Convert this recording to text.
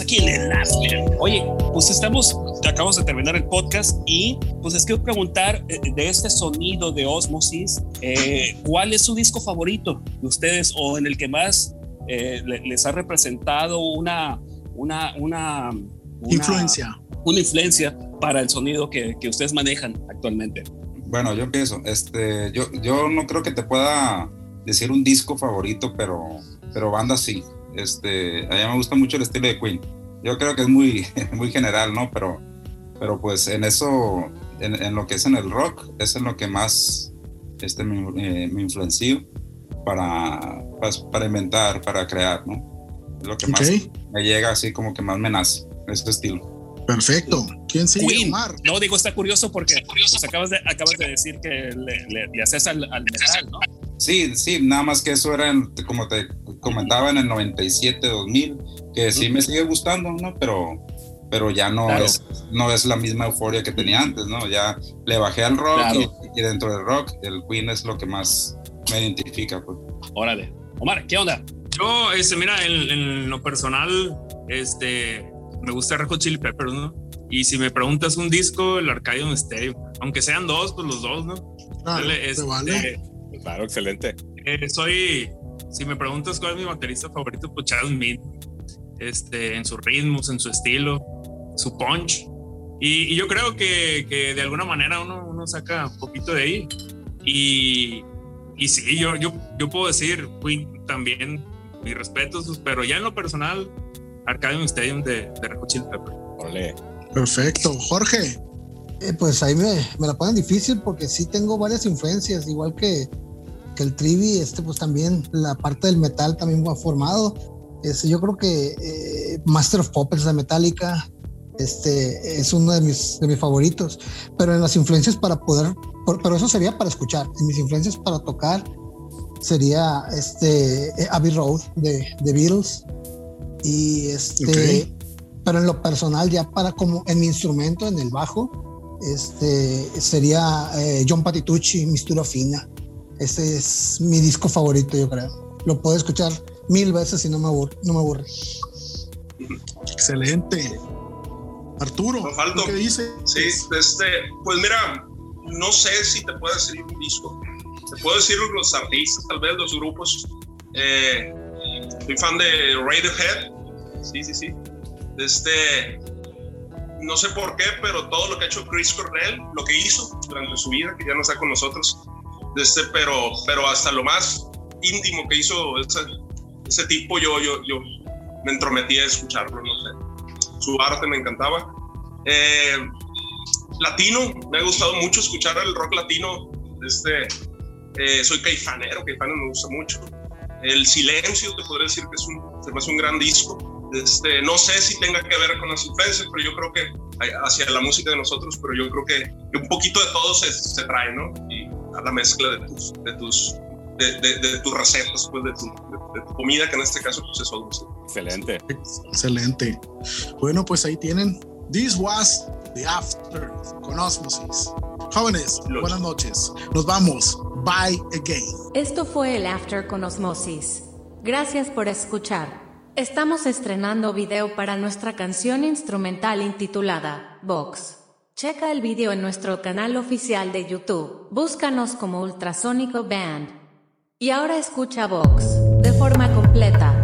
aquí en el after. Oye, pues estamos, acabamos de terminar el podcast y pues les quiero preguntar eh, de este sonido de Osmosis, eh, ¿cuál es su disco favorito de ustedes o en el que más eh, les ha representado una, una, una, influencia? Una influencia para el sonido que, que ustedes manejan actualmente. Bueno, yo pienso, este, yo, yo no creo que te pueda decir un disco favorito, pero, pero banda sí. Este, a mí me gusta mucho el estilo de Queen. Yo creo que es muy, muy general, ¿no? Pero, pero pues en eso, en, lo que es en el rock, es en lo que más este, me, eh, me influenció para, pues, para inventar, para crear, ¿no? Es lo que más me llega así como que más me nace, ese estilo. Perfecto. ¿Quién sigue? Queen. No, digo, está curioso porque pues, acabas, de, acabas de decir que le, le, haces al, al metal, ¿no? Sí, sí, nada más que eso era, como te comentaba, en el 97, 2000, que sí me sigue gustando, ¿no? Pero, pero ya no, es, no es la misma euforia que tenía antes, ¿no? Ya le bajé al rock y, dentro del rock el Queen es lo que más me identifica, pues. Órale. Omar, ¿qué onda? Yo, este, mira, en, lo personal, este, me gusta Red Hot Chili Peppers, ¿no? Y si me preguntas un disco, el Arcadium Stadium, aunque sean dos, pues los dos, ¿no? Ah, este, vale. Claro, excelente. Eh, soy, si me preguntas cuál es mi baterista favorito, pues Charles Smith, este, en sus ritmos, en su estilo, su punch. Y, yo creo que, que, de alguna manera uno, uno, saca un poquito de ahí. Y, y sí, yo, yo, yo puedo decir, Queen también, mis respetos, pero ya en lo personal, Arcadium Stadium de, de Red Chili Ole. Perfecto. Jorge. Eh, pues ahí me, me, la ponen difícil porque sí tengo varias influencias, igual que, que el trivi, este, pues también la parte del metal también ha formado. Este, yo creo que eh, Master of Puppets de Metallica este, es uno de mis, de mis favoritos, pero en las influencias para poder, pero eso sería para escuchar, en mis influencias para tocar sería este eh, Abbey Road de, de Beatles y este, pero en lo personal ya para como en mi instrumento, en el bajo, este sería eh, John Patitucci, Mistura Fina. Este es mi disco favorito, yo creo. Lo puedo escuchar mil veces y no me aburre. No me aburre. Excelente. Arturo, ¿qué dice? Sí, este, pues mira, no sé si te puedo decir un disco. Te puedo decir los artistas, tal vez los grupos. Eh, soy fan de Radiohead. Sí, sí, sí. Este, no sé por qué, pero todo lo que ha hecho Chris Cornell, lo que hizo durante su vida, que ya no está con nosotros, este, pero, pero hasta lo más íntimo que hizo ese, ese tipo, yo, yo, yo me entrometí a escucharlo, no sé. Su arte me encantaba. Eh, latino, me ha gustado mucho escuchar el rock latino. Este, eh, soy caifanero, caifanes me gusta mucho. El silencio, te podría decir que es un, se me hace un gran disco. Este, no sé si tenga que ver con las influencias, pero yo creo que hacia la música de nosotros, pero yo creo que un poquito de todo se, se trae, ¿no? A la mezcla de tus, de tus, de, de, tus recetas, pues, de, tu, de, tu, comida, que en este caso pues, es algo Excelente. Excelente. Bueno, pues ahí tienen. This was the after con Osmosis. Jóvenes, buenas noches. Nos vamos. Bye again. Esto fue el After con Osmosis. Gracias por escuchar. Estamos estrenando video para nuestra canción instrumental intitulada Vox. Checa el video en nuestro canal oficial de YouTube. Búscanos como Ultrasónico Band. Y ahora escucha Vox de forma completa.